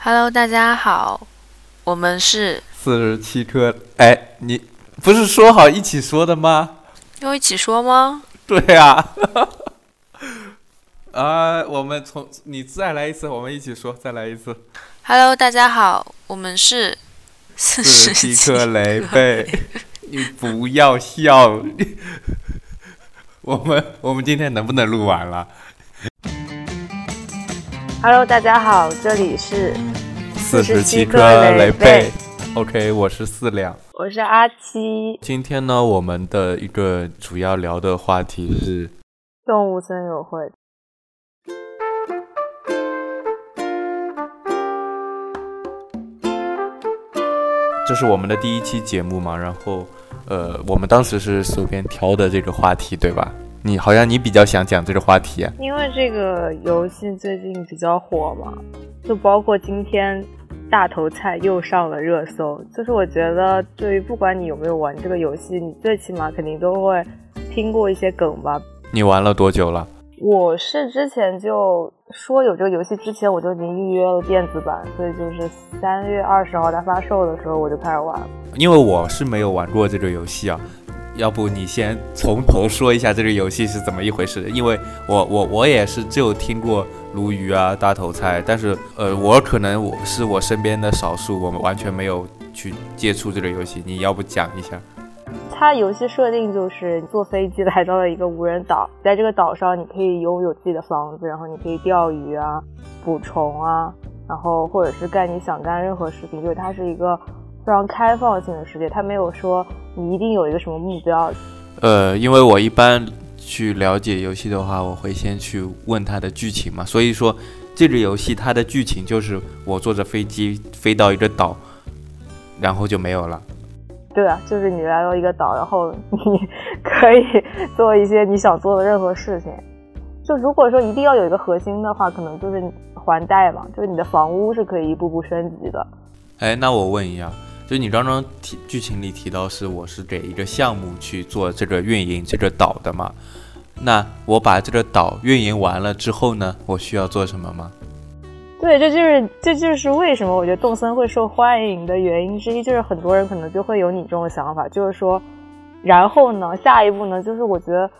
Hello，大家好，我们是四十七颗。哎，你不是说好一起说的吗？要一起说吗？对呀。啊，我们从你再来一次，我们一起说，再来一次。Hello，大家好，我们是四十七颗雷贝。你不要笑。我们我们今天能不能录完了？Hello，大家好，这里是四十七颗雷贝。OK，我是四两，我是阿七。今天呢，我们的一个主要聊的话题是动物森友会。这是我们的第一期节目嘛？然后，呃，我们当时是随便挑的这个话题，对吧？你好像你比较想讲这个话题，啊因为这个游戏最近比较火嘛，就包括今天大头菜又上了热搜。就是我觉得，对于不管你有没有玩这个游戏，你最起码肯定都会听过一些梗吧。你玩了多久了？我是之前就说有这个游戏之前，我就已经预约了电子版，所以就是三月二十号它发售的时候我就开始玩。因为我是没有玩过这个游戏啊。要不你先从头说一下这个游戏是怎么一回事？因为我我我也是就听过鲈鱼啊大头菜，但是呃我可能我是我身边的少数，我们完全没有去接触这个游戏。你要不讲一下？它游戏设定就是坐飞机来到了一个无人岛，在这个岛上你可以拥有自己的房子，然后你可以钓鱼啊、捕虫啊，然后或者是干你想干任何事情，就是它是一个。非常开放性的世界，它没有说你一定有一个什么目标。呃，因为我一般去了解游戏的话，我会先去问它的剧情嘛。所以说，这个游戏它的剧情就是我坐着飞机飞到一个岛，然后就没有了。对啊，就是你来到一个岛，然后你 可以做一些你想做的任何事情。就如果说一定要有一个核心的话，可能就是还贷嘛，就是你的房屋是可以一步步升级的。哎，那我问一下。就你刚刚提剧情里提到是我是给一个项目去做这个运营这个岛的嘛？那我把这个岛运营完了之后呢，我需要做什么吗？对，这就是这就是为什么我觉得动森会受欢迎的原因之一，就是很多人可能就会有你这种想法，就是说，然后呢，下一步呢，就是我觉得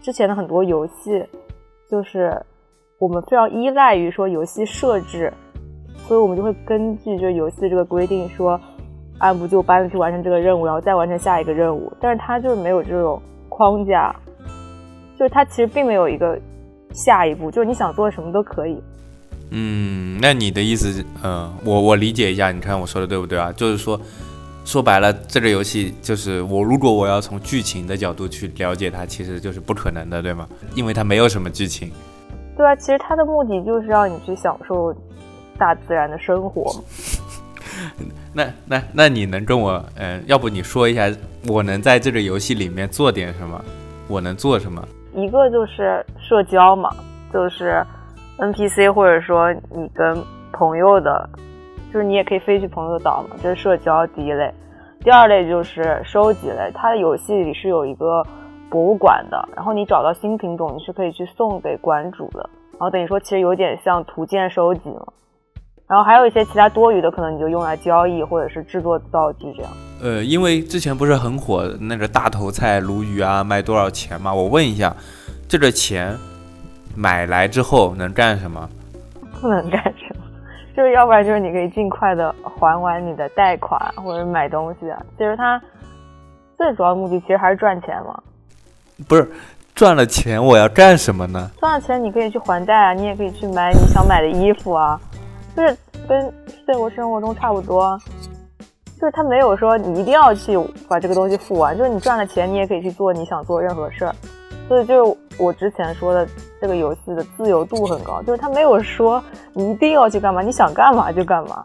之前的很多游戏，就是我们非常依赖于说游戏设置，所以我们就会根据这游戏这个规定说。按部就班的去完成这个任务，然后再完成下一个任务。但是它就是没有这种框架，就是它其实并没有一个下一步，就是你想做什么都可以。嗯，那你的意思，嗯，我我理解一下，你看我说的对不对啊？就是说，说白了，这个游戏就是我如果我要从剧情的角度去了解它，其实就是不可能的，对吗？因为它没有什么剧情。对啊，其实它的目的就是让你去享受大自然的生活。那那那你能跟我，嗯，要不你说一下，我能在这个游戏里面做点什么？我能做什么？一个就是社交嘛，就是 NPC 或者说你跟朋友的，就是你也可以飞去朋友的岛嘛，这是社交第一类。第二类就是收集类，它的游戏里是有一个博物馆的，然后你找到新品种，你是可以去送给馆主的，然后等于说其实有点像图鉴收集嘛。然后还有一些其他多余的，可能你就用来交易或者是制作道具这样。呃，因为之前不是很火那个大头菜鲈鱼啊，卖多少钱嘛？我问一下，这个钱买来之后能干什么？不能干什么，就是要不然就是你可以尽快的还完你的贷款或者买东西啊。其实它最主要目的其实还是赚钱嘛。不是赚了钱我要干什么呢？赚了钱你可以去还贷啊，你也可以去买你想买的衣服啊。就是跟现实生活中差不多，就是他没有说你一定要去把这个东西付完，就是你赚了钱，你也可以去做你想做任何事儿。所以就是我之前说的，这个游戏的自由度很高，就是他没有说你一定要去干嘛，你想干嘛就干嘛。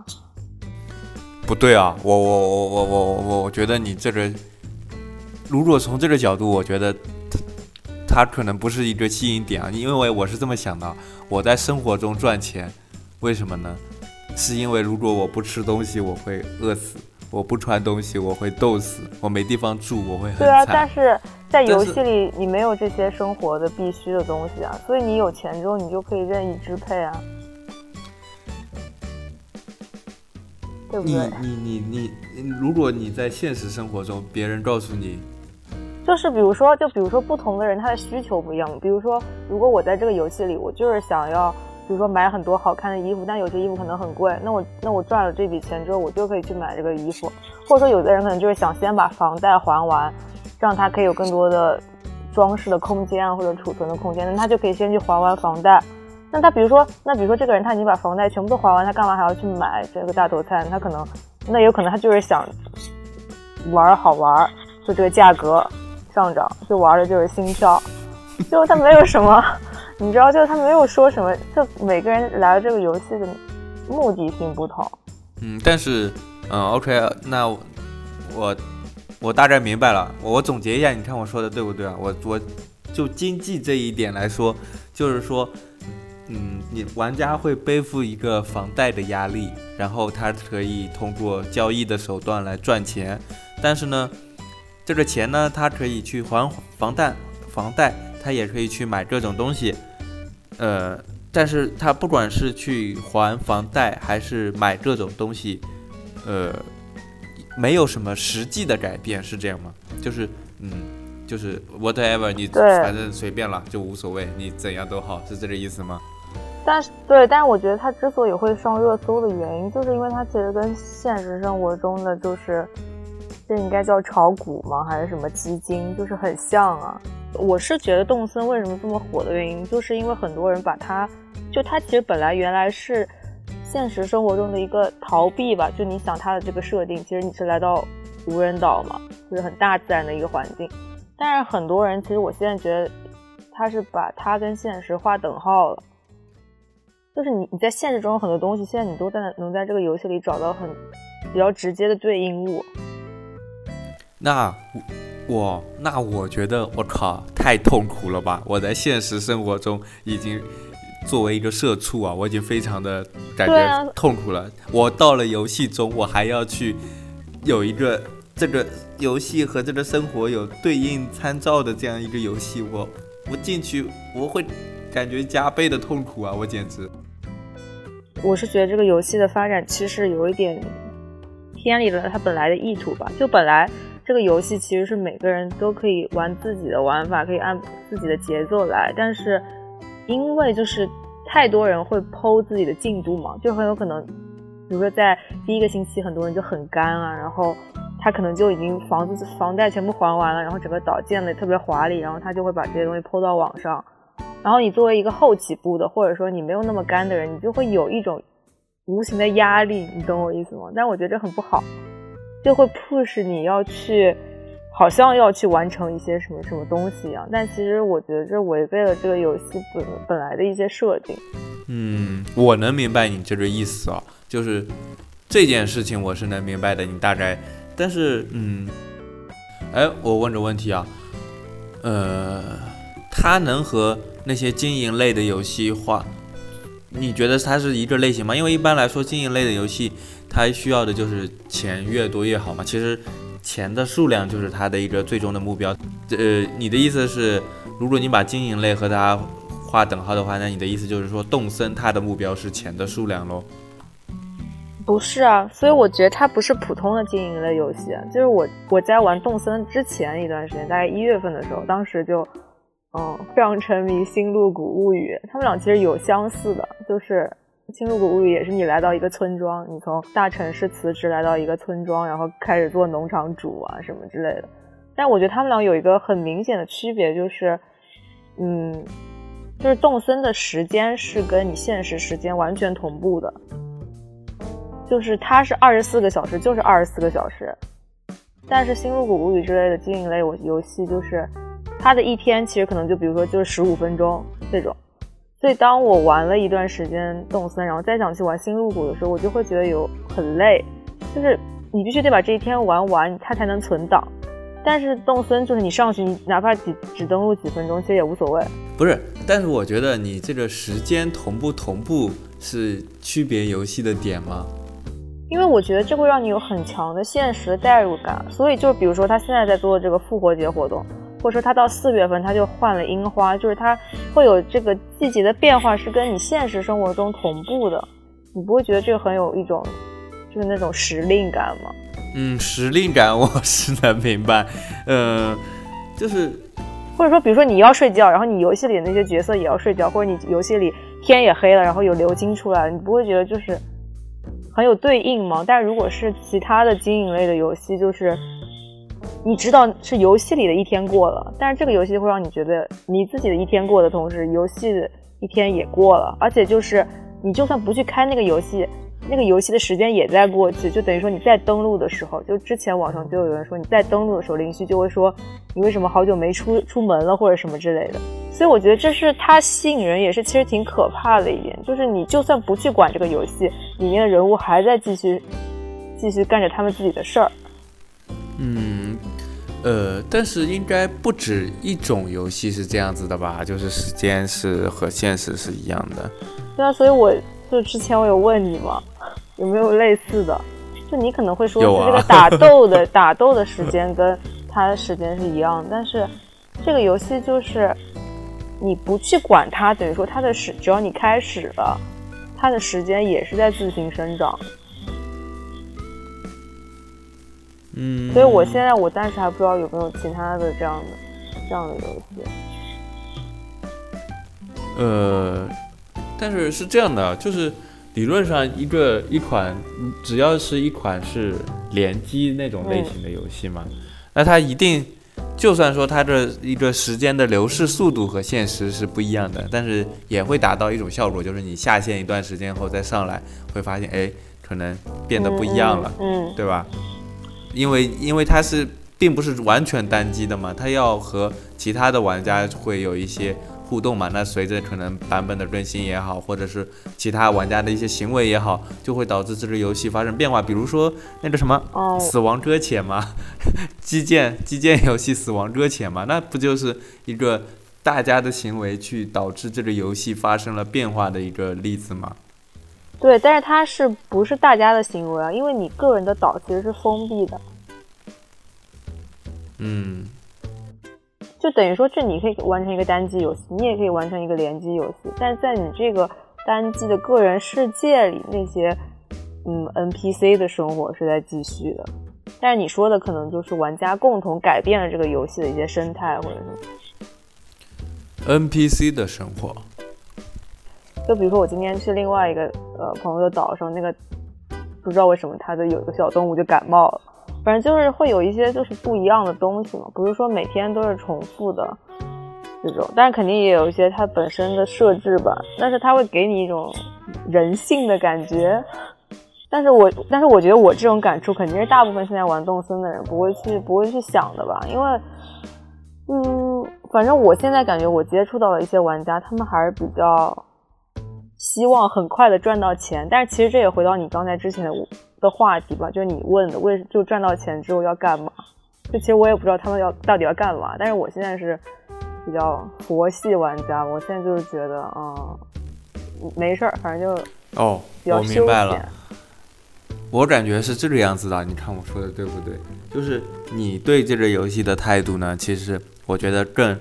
不对啊，我我我我我我我觉得你这个，如果从这个角度，我觉得它可能不是一个吸引点啊，因为我是这么想的，我在生活中赚钱。为什么呢？是因为如果我不吃东西，我会饿死；我不穿东西，我会冻死；我没地方住，我会很惨。对啊，但是在游戏里，你没有这些生活的必须的东西啊，所以你有钱之后，你就可以任意支配啊。对不你对？你你你，如果你在现实生活中，别人告诉你，就是比如说，就比如说不同的人他的需求不一样。比如说，如果我在这个游戏里，我就是想要，比如说买很多好看的衣服，但有些衣服可能很贵，那我那我赚了这笔钱之后，我就可以去买这个衣服。或者说，有的人可能就是想先把房贷还完，这样他可以有更多的装饰的空间啊，或者储存的空间，那他就可以先去还完房贷。那他比如说，那比如说这个人他已经把房贷全部都还完，他干嘛还要去买这个大头菜？他可能，那有可能他就是想玩好玩，就这个价格上涨，就玩的就是心跳，就他没有什么，你知道，就是他没有说什么，就每个人来这个游戏的目的性不同。嗯，但是，嗯，OK，那我我大概明白了。我总结一下，你看我说的对不对啊？我我就经济这一点来说，就是说，嗯，你玩家会背负一个房贷的压力，然后他可以通过交易的手段来赚钱，但是呢，这个钱呢，他可以去还房贷，房贷他也可以去买各种东西，呃。但是他不管是去还房贷还是买各种东西，呃，没有什么实际的改变，是这样吗？就是，嗯，就是 whatever，你对反正随便了，就无所谓，你怎样都好，是这个意思吗？但是对，但是我觉得他之所以会上热搜的原因，就是因为他其实跟现实生活中的就是，这应该叫炒股吗？还是什么基金？就是很像啊。我是觉得动森为什么这么火的原因，就是因为很多人把它，就它其实本来原来是现实生活中的一个逃避吧。就你想它的这个设定，其实你是来到无人岛嘛，就是很大自然的一个环境。但是很多人其实我现在觉得，他是把它跟现实划等号了。就是你你在现实中有很多东西，现在你都在能在这个游戏里找到很比较直接的对应物。那我那我觉得我靠，太痛苦了吧！我在现实生活中已经作为一个社畜啊，我已经非常的感觉痛苦了。我到了游戏中，我还要去有一个这个游戏和这个生活有对应参照的这样一个游戏，我我进去我会感觉加倍的痛苦啊！我简直。我是觉得这个游戏的发展其实有一点偏离了它本来的意图吧。就本来这个游戏其实是每个人都可以玩自己的玩法，可以按自己的节奏来，但是因为就是太多人会剖自己的进度嘛，就很有可能，比如说在第一个星期很多人就很干啊，然后他可能就已经房子房贷全部还完了，然后整个岛建的特别华丽，然后他就会把这些东西抛到网上。然后你作为一个后起步的，或者说你没有那么干的人，你就会有一种无形的压力，你懂我意思吗？但我觉得这很不好，就会 push 你要去，好像要去完成一些什么什么东西一样。但其实我觉得这违背了这个游戏本本来的一些设定。嗯，我能明白你这个意思啊，就是这件事情我是能明白的，你大概，但是嗯，哎，我问个问题啊，呃，它能和那些经营类的游戏化，你觉得它是一个类型吗？因为一般来说，经营类的游戏它需要的就是钱越多越好嘛，其实钱的数量就是它的一个最终的目标。呃，你的意思是，如果你把经营类和它划等号的话，那你的意思就是说，动森它的目标是钱的数量喽？不是啊，所以我觉得它不是普通的经营类游戏。就是我我在玩动森之前一段时间，大概一月份的时候，当时就嗯非常沉迷《星露谷物语》，他们俩其实有相似的，就是《星露谷物语》也是你来到一个村庄，你从大城市辞职来到一个村庄，然后开始做农场主啊什么之类的。但我觉得他们俩有一个很明显的区别，就是嗯，就是动森的时间是跟你现实时间完全同步的。就是它是二十四个小时，就是二十四个小时。但是《星露谷物语》之类的经营类游游戏，就是它的一天其实可能就比如说就是十五分钟这种。所以当我玩了一段时间动森，然后再想去玩《星露谷》的时候，我就会觉得有很累，就是你必须得把这一天玩完，它才能存档。但是动森就是你上去，你哪怕只只登录几分钟，其实也无所谓。不是，但是我觉得你这个时间同不同步是区别游戏的点吗？因为我觉得这会让你有很强的现实的代入感，所以就比如说他现在在做这个复活节活动，或者说他到四月份他就换了樱花，就是他会有这个季节的变化是跟你现实生活中同步的，你不会觉得这个很有一种就是那种时令感吗。嗯，时令感我是能明白，嗯，就是或者说，比如说你要睡觉，然后你游戏里的那些角色也要睡觉，或者你游戏里天也黑了，然后有流金出来了，你不会觉得就是很有对应吗？但如果是其他的经营类的游戏，就是你知道是游戏里的一天过了，但是这个游戏会让你觉得你自己的一天过的同时，游戏的一天也过了，而且就是你就算不去开那个游戏。那个游戏的时间也在过去，就等于说你在登录的时候，就之前网上就有人说你在登录的时候，林旭就会说你为什么好久没出出门了或者什么之类的。所以我觉得这是它吸引人，也是其实挺可怕的一点，就是你就算不去管这个游戏里面的人物，还在继续继续干着他们自己的事儿。嗯，呃，但是应该不止一种游戏是这样子的吧？就是时间是和现实是一样的。对啊，所以我就之前我有问你嘛。有没有类似的？就你可能会说，这个打斗的 打斗的时间跟它的时间是一样，但是这个游戏就是你不去管它，等于说它的时，只要你开始了，它的时间也是在自行生长。嗯。所以我现在我暂时还不知道有没有其他的这样的这样的游戏。呃，但是是这样的，就是。理论上，一个一款只要是一款是联机那种类型的游戏嘛，那它一定，就算说它的一个时间的流逝速度和现实是不一样的，但是也会达到一种效果，就是你下线一段时间后再上来，会发现哎，可能变得不一样了，嗯，对吧？因为因为它是并不是完全单机的嘛，它要和其他的玩家会有一些。互动嘛，那随着可能版本的更新也好，或者是其他玩家的一些行为也好，就会导致这个游戏发生变化。比如说那个什么《死亡搁浅》嘛，基建基建游戏《死亡搁浅》嘛，那不就是一个大家的行为去导致这个游戏发生了变化的一个例子吗？对，但是它是不是大家的行为啊？因为你个人的岛其实是封闭的。嗯。就等于说，这你可以完成一个单机游戏，你也可以完成一个联机游戏。但是在你这个单机的个人世界里，那些嗯 NPC 的生活是在继续的。但是你说的可能就是玩家共同改变了这个游戏的一些生态，或者什么 NPC 的生活。就比如说，我今天去另外一个呃朋友的岛上，那个不知道为什么他的有一个小动物就感冒了。反正就是会有一些就是不一样的东西嘛，不是说每天都是重复的这种，但是肯定也有一些它本身的设置吧，但是它会给你一种人性的感觉。但是我但是我觉得我这种感触肯定是大部分现在玩动森的人不会去不会去想的吧，因为嗯，反正我现在感觉我接触到的一些玩家，他们还是比较希望很快的赚到钱，但是其实这也回到你刚才之前的的话题吧，就是你问的，为就赚到钱之后要干嘛？就其实我也不知道他们要到底要干嘛。但是我现在是比较佛系玩家，我现在就是觉得，嗯，没事儿，反正就哦，我明白了。我感觉是这个样子的，你看我说的对不对？就是你对这个游戏的态度呢，其实我觉得更，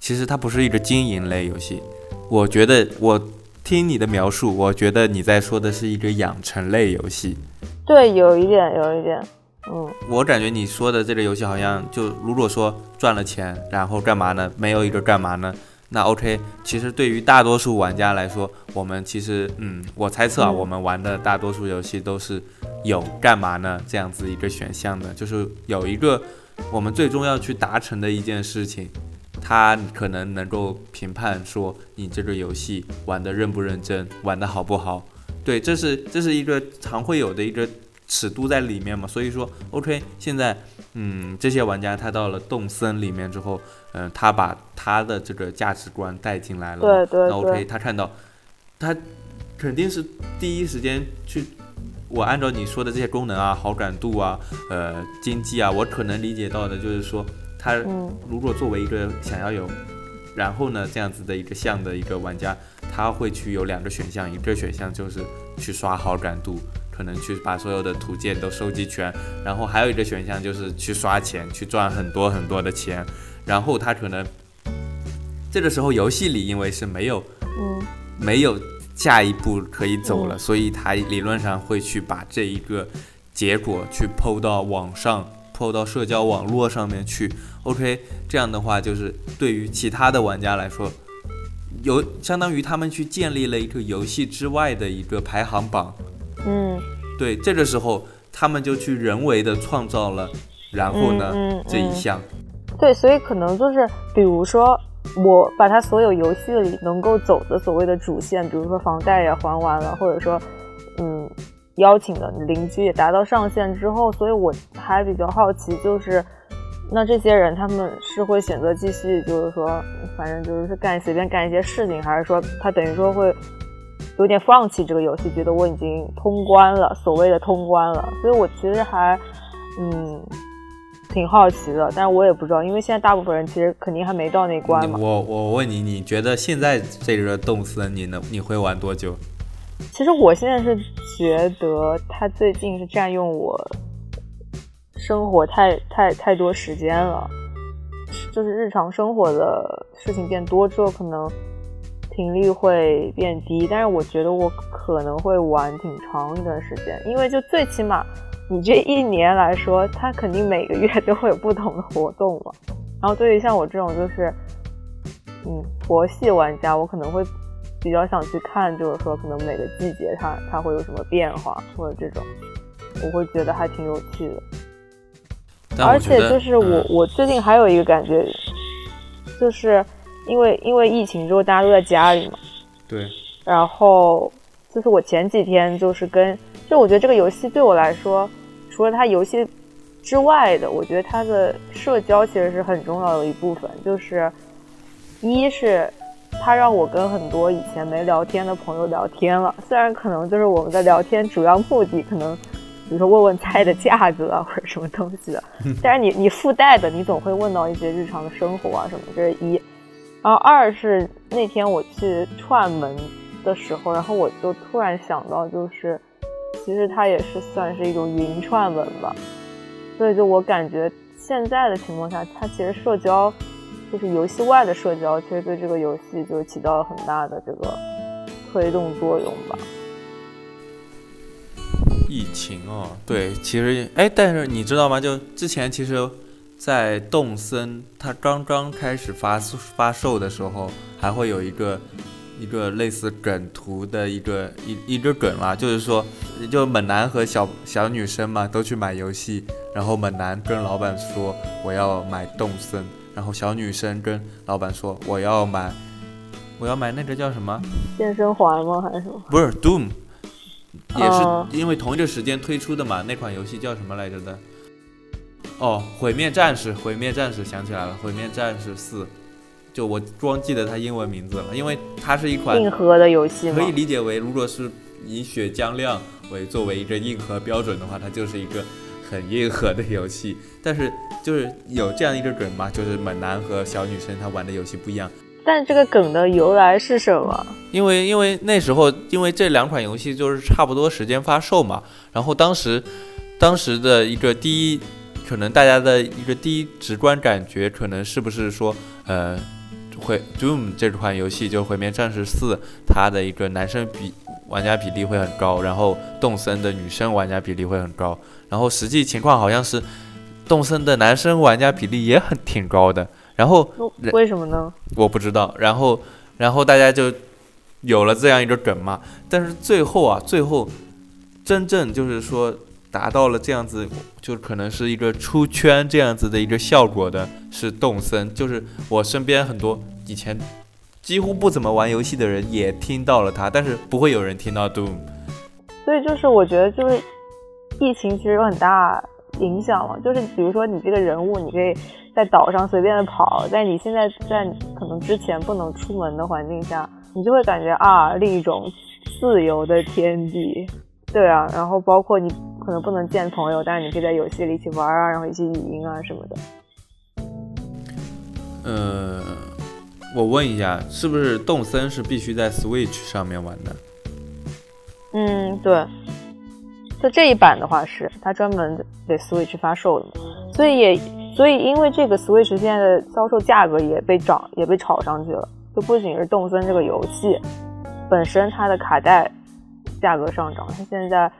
其实它不是一个经营类游戏。我觉得我听你的描述，我觉得你在说的是一个养成类游戏。对，有一点，有一点，嗯，我感觉你说的这个游戏好像就如果说赚了钱，然后干嘛呢？没有一个干嘛呢？那 OK，其实对于大多数玩家来说，我们其实，嗯，我猜测啊，我们玩的大多数游戏都是有干嘛呢这样子一个选项的，就是有一个我们最终要去达成的一件事情，它可能能够评判说你这个游戏玩的认不认真，玩的好不好。对，这是这是一个常会有的一个尺度在里面嘛，所以说，OK，现在，嗯，这些玩家他到了动森里面之后，嗯，他把他的这个价值观带进来了，对对那 OK，他看到，他肯定是第一时间去，我按照你说的这些功能啊，好感度啊，呃，经济啊，我可能理解到的就是说，他如果作为一个想要有。然后呢，这样子的一个像的一个玩家，他会去有两个选项，一个选项就是去刷好感度，可能去把所有的图鉴都收集全，然后还有一个选项就是去刷钱，去赚很多很多的钱。然后他可能这个时候游戏里因为是没有，嗯，没有下一步可以走了，所以他理论上会去把这一个结果去抛到网上，抛到社交网络上面去。OK，这样的话就是对于其他的玩家来说，有相当于他们去建立了一个游戏之外的一个排行榜。嗯，对，这个时候他们就去人为的创造了，然后呢这一项。对，所以可能就是比如说。我把他所有游戏里能够走的所谓的主线，比如说房贷也还完了，或者说，嗯，邀请的邻居也达到上限之后，所以我还比较好奇，就是那这些人他们是会选择继续，就是说，反正就是干随便干一些事情，还是说他等于说会有点放弃这个游戏，觉得我已经通关了，所谓的通关了，所以我其实还，嗯。挺好奇的，但是我也不知道，因为现在大部分人其实肯定还没到那关嘛。我我问你，你觉得现在这个动森你能你会玩多久？其实我现在是觉得他最近是占用我生活太太太多时间了，就是日常生活的事情变多之后，可能频率会变低。但是我觉得我可能会玩挺长一段时间，因为就最起码。你这一年来说，他肯定每个月都会有不同的活动嘛。然后对于像我这种就是，嗯，佛系玩家，我可能会比较想去看，就是说可能每个季节它它会有什么变化，或者这种，我会觉得还挺有趣的。而且就是我我最近还有一个感觉，就是因为因为疫情之后大家都在家里嘛。对。然后就是我前几天就是跟，就我觉得这个游戏对我来说。除了它游戏之外的，我觉得它的社交其实是很重要的一部分。就是一是它让我跟很多以前没聊天的朋友聊天了，虽然可能就是我们的聊天主要目的可能，比如说问问菜的价格啊或者什么东西的，但是你你附带的你总会问到一些日常的生活啊什么，这是一。然后二是那天我去串门的时候，然后我就突然想到就是。其实它也是算是一种云串门吧，所以就我感觉现在的情况下，它其实社交就是游戏外的社交，其实对这个游戏就起到了很大的这个推动作用吧。疫情哦，对，其实哎，但是你知道吗？就之前其实，在动森它刚刚开始发发售的时候，还会有一个。一个类似梗图的一个一一个梗啦，就是说，就猛男和小小女生嘛，都去买游戏，然后猛男跟老板说我要买动森，然后小女生跟老板说我要买，我要买那个叫什么？健身环吗？还是什么？不是 Doom，也是因为同一个时间推出的嘛，那款游戏叫什么来着的？哦，毁灭战士，毁灭战士想起来了，毁灭战士四。就我光记得它英文名字了，因为它是一款硬核的游戏，可以理解为，如果是以血浆量为作为一个硬核标准的话，它就是一个很硬核的游戏。但是就是有这样一个梗嘛，就是猛男和小女生他玩的游戏不一样。但这个梗的由来是什么？因为因为那时候因为这两款游戏就是差不多时间发售嘛，然后当时当时的一个第一，可能大家的一个第一直观感觉，可能是不是说呃。会 Doom 这款游戏就毁灭战士四，它的一个男生比玩家比例会很高，然后动森的女生玩家比例会很高，然后实际情况好像是动森的男生玩家比例也很挺高的，然后为什么呢？我不知道，然后然后大家就有了这样一个梗嘛，但是最后啊，最后真正就是说。达到了这样子，就可能是一个出圈这样子的一个效果的，是动森。就是我身边很多以前几乎不怎么玩游戏的人也听到了他，但是不会有人听到 Doom。所以就是我觉得就是疫情其实有很大影响嘛。就是比如说你这个人物，你可以在岛上随便的跑，在你现在在可能之前不能出门的环境下，你就会感觉啊，另一种自由的天地。对啊，然后包括你可能不能见朋友，但是你可以在游戏里一起玩啊，然后一起语音啊什么的。呃，我问一下，是不是动森是必须在 Switch 上面玩的？嗯，对。就这一版的话是，它专门给 Switch 发售的，所以也所以因为这个 Switch 现在的销售价格也被涨也被炒上去了，就不仅是动森这个游戏。本身它的卡带价格上涨，它现在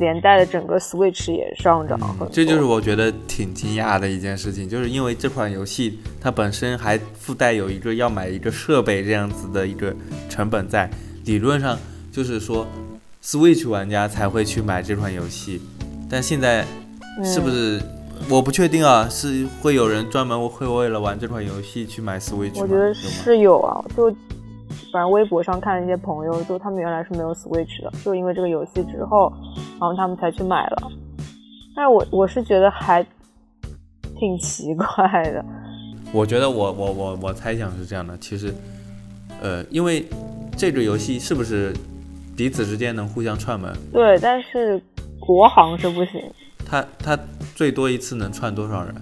连带的整个 Switch 也上涨很多。这就是我觉得挺惊讶的一件事情，就是因为这款游戏它本身还附带有一个要买一个设备这样子的一个成本在，理论上就是说 Switch 玩家才会去买这款游戏，但现在是不是、我不确定啊？是会有人专门会为了玩这款游戏去买 Switch 吗？我觉得？是有啊，就反正微博上看一些朋友，就他们原来是没有 Switch 的，就因为这个游戏之后，然后他们才去买了。但是我我是觉得还挺奇怪的，我觉得我我我我猜想是这样的，其实，呃，因为这个游戏是不是彼此之间能互相串门？对，但是国行是不行。它它最多一次能串多少人？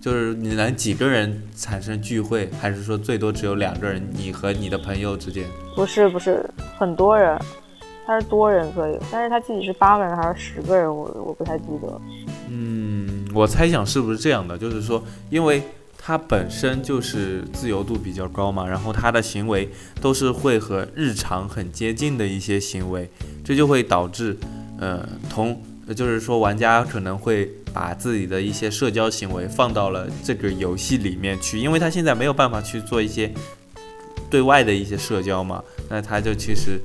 就是你能几个人产生聚会，还是说最多只有两个人，你和你的朋友之间？不是不是很多人，他是多人可以，但是他具体是八个人还是十个人，我我不太记得。嗯，我猜想是不是这样的，就是说，因为它本身就是自由度比较高嘛，然后它的行为都是会和日常很接近的一些行为，这就会导致，呃，同，就是说玩家可能会把自己的一些社交行为放到了这个游戏里面去，因为他现在没有办法去做一些对外的一些社交嘛，那他就其实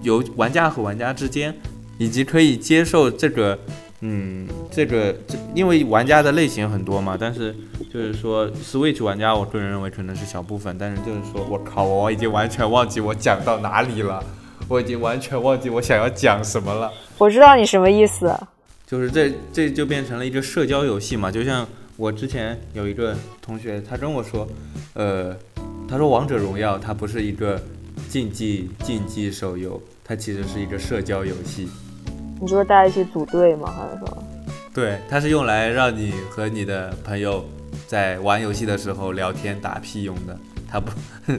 由玩家和玩家之间，以及可以接受这个。嗯，这个这因为玩家的类型很多嘛，但是就是说 Switch 玩家，我个人认为可能是小部分，但是就是说我靠，我已经完全忘记我讲到哪里了，我已经完全忘记我想要讲什么了。我知道你什么意思，就是这这就变成了一个社交游戏嘛，就像我之前有一个同学，他跟我说，呃，他说王者荣耀它不是一个竞技竞技手游，它其实是一个社交游戏。你就是大家一起组队吗？还是说？对，它是用来让你和你的朋友在玩游戏的时候聊天打屁用的。它不，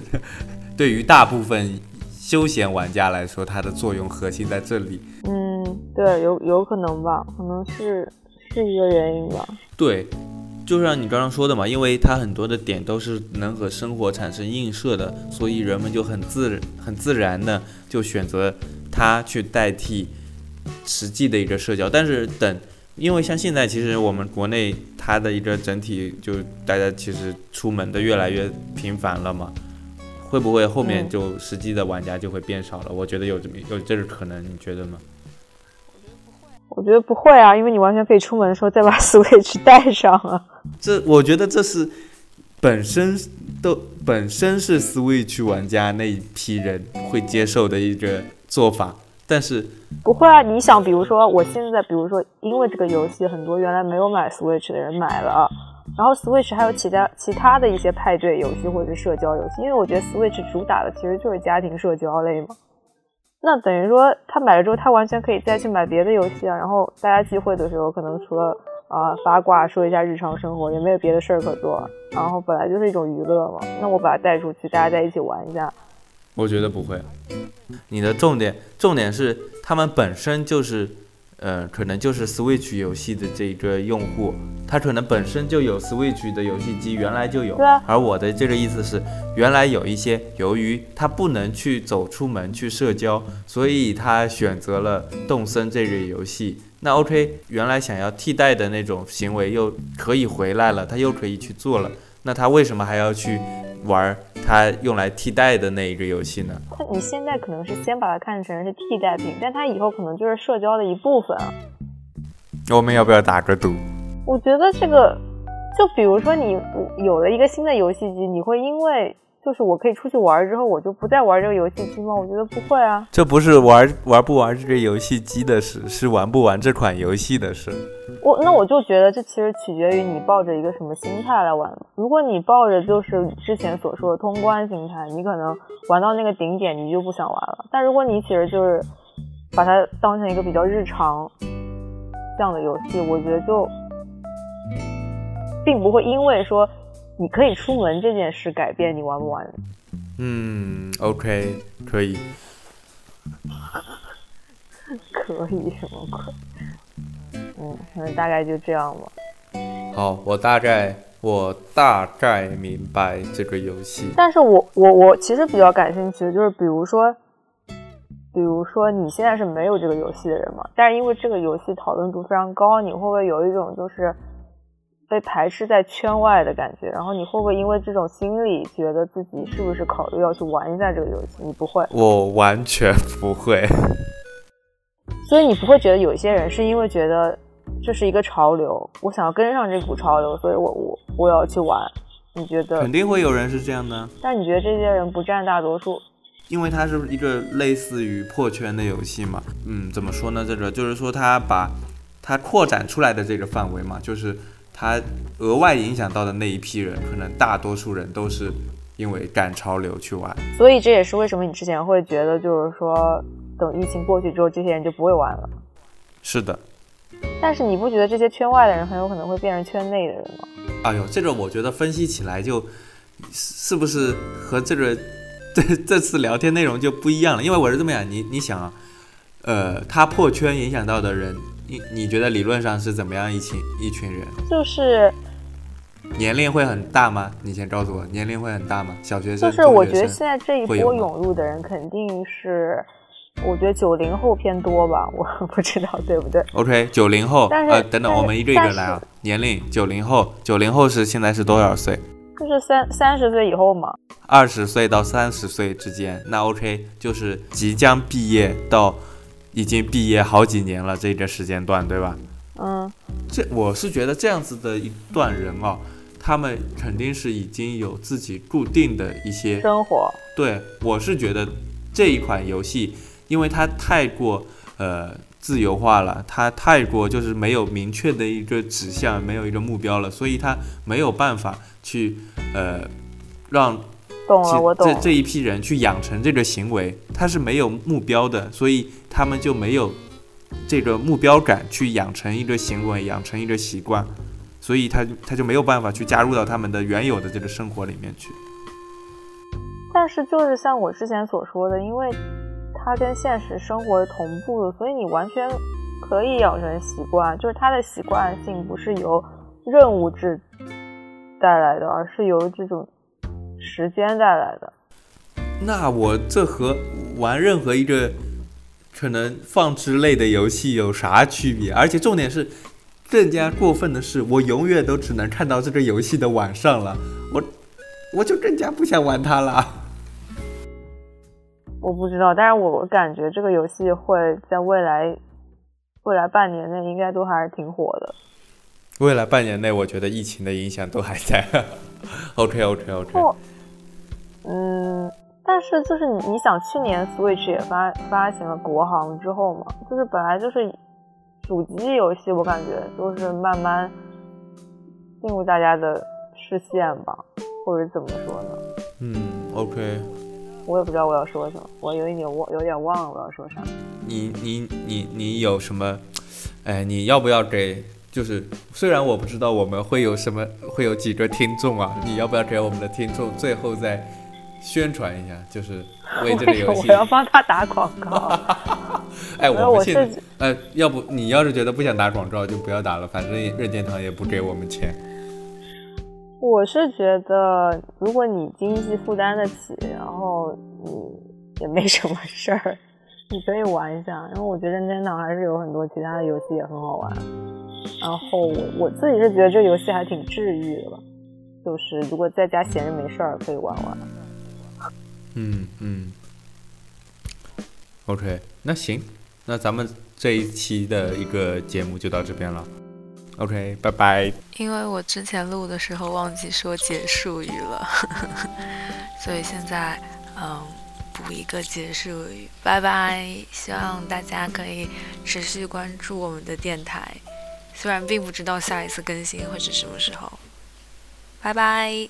对于大部分休闲玩家来说，它的作用核心在这里。嗯，对，有有可能吧，可能是是一个原因吧。对，就像你刚刚说的嘛，因为它很多的点都是能和生活产生映射的，所以人们就很自很自然的就选择它去代替实际的一个社交。但是等，因为像现在其实我们国内它的一个整体就大家其实出门的越来越频繁了嘛，会不会后面嗯就实际的玩家就会变少了？我觉得有这么有这个可能，你觉得吗？我觉得不会啊，因为你完全可以出门的时候再把 Switch 带上啊。这我觉得这是本身都本身是 Switch 玩家那一批人会接受的一个做法，但是不会啊，你想，比如说我现在，比如说因为这个游戏，很多原来没有买 Switch 的人买了，然后 Switch 还有其他其他的一些派对游戏或者是社交游戏，因为我觉得 Switch 主打的其实就是家庭社交类嘛。那等于说他买了之后，他完全可以再去买别的游戏啊。然后大家聚会的时候，可能除了啊、八卦说一下日常生活，也没有别的事儿可做。然后本来就是一种娱乐嘛，那我把它带出去，大家在一起玩一下。我觉得不会。你的重点重点是他们本身就是，呃，可能就是 Switch 游戏的这个用户，他可能本身就有 Switch 的游戏机，原来就有。对啊而我的这个意思是，原来有一些由于他不能去走出门去社交，所以他选择了动森这个游戏。那 OK，原来想要替代的那种行为又可以回来了，他又可以去做了。那他为什么还要去玩他用来替代的那一个游戏呢？它你现在可能是先把它看成是替代品，但它以后可能就是社交的一部分啊。我们要不要打个赌？我觉得这个，就比如说你有了一个新的游戏机，你会因为就是我可以出去玩之后，我就不再玩这个游戏机吗？我觉得不会啊。这不是玩玩不玩这个游戏机的事，是玩不玩这款游戏的事。我那我就觉得这其实取决于你抱着一个什么心态来玩。如果你抱着就是之前所说的通关心态，你可能玩到那个顶点你就不想玩了。但如果你其实就是把它当成一个比较日常这样的游戏，我觉得就并不会因为说你可以出门这件事改变你玩不玩。嗯，OK，可以。可以什么鬼？嗯，反正大概就这样吧。好，我大概我大概明白这个游戏。但是我我我其实比较感兴趣的就是，比如说，比如说你现在是没有这个游戏的人嘛，但是因为这个游戏讨论度非常高，你会不会有一种就是被排斥在圈外的感觉？然后你会不会因为这种心理，觉得自己是不是考虑要去玩一下这个游戏？你不会，我完全不会。所以你不会觉得有一些人是因为觉得这是一个潮流，我想要跟上这股潮流，所以我我我要去玩。你觉得？肯定会有人是这样的。但你觉得这些人不占大多数？因为它是一个类似于破圈的游戏嘛。嗯，怎么说呢？这个就是说，它把它扩展出来的这个范围嘛，就是它额外影响到的那一批人，可能大多数人都是因为赶潮流去玩。所以这也是为什么你之前会觉得，就是说。等疫情过去之后，这些人就不会玩了。是的，但是你不觉得这些圈外的人很有可能会变成圈内的人吗？哎呦，这个我觉得分析起来就是不是和这个这这次聊天内容就不一样了？因为我是这么想，你你想啊，呃，他破圈影响到的人，你你觉得理论上是怎么样一群一群人？就是年龄会很大吗？你先告诉我，年龄会很大吗？小学生？就是我觉得现在这一波涌入的人肯定是。我觉得九零后偏多吧，我不知道对不对。OK，九零后，呃，等等，我们一个一个来啊。年龄，九零后，九零后是现在是多少岁？就是三三十岁以后嘛。二十岁到三十岁之间，那 OK，就是即将毕业到已经毕业好几年了这个时间段，对吧？嗯。这我是觉得这样子的一段人哦，他们肯定是已经有自己固定的一些生活。对，我是觉得这一款游戏。因为它太过呃自由化了，它太过就是没有明确的一个指向，没有一个目标了，所以它没有办法去呃让这这一批人去养成这个行为，他是没有目标的，所以他们就没有这个目标感去养成一个行为，养成一个习惯，所以他他就没有办法去加入到他们的原有的这个生活里面去。但是就是像我之前所说的，因为。它跟现实生活是同步的，所以你完全可以养成习惯。就是它的习惯性不是由任务制带来的，而是由这种时间带来的。那我这和玩任何一个可能放置类的游戏有啥区别？而且重点是，更加过分的是，我永远都只能看到这个游戏的晚上了。我我就更加不想玩它了。我不知道，但是我感觉这个游戏会在未来未来半年内应该都还是挺火的。未来半年内，我觉得疫情的影响都还在。OK OK OK。嗯，但是就是你你想，去年 Switch 也发发行了国行之后嘛，就是本来就是主机游戏，我感觉就是慢慢进入大家的视线吧，或者怎么说呢？嗯，OK。我也不知道我要说什么，我有一点忘，有点忘了我要说啥。你你你你有什么？哎，你要不要给？就是虽然我不知道我们会有什么，会有几个听众啊，你要不要给我们的听众最后再宣传一下？就是 为这个游戏，我要帮他打广告。哎，我们现呃，要不你要是觉得不想打广告，就不要打了，反正任天堂也不给我们钱。我是觉得，如果你经济负担得起，然后你也没什么事儿，你可以玩一下。因为我觉得任天堂还是有很多其他的游戏也很好玩。然后我我自己是觉得这游戏还挺治愈的吧，就是如果在家闲着没事儿可以玩玩。嗯嗯。OK，那行，那咱们这一期的一个节目就到这边了。OK，拜拜。因为我之前录的时候忘记说结束语了，所以现在嗯补一个结束语，拜拜。希望大家可以持续关注我们的电台，虽然并不知道下一次更新会是什么时候。拜拜。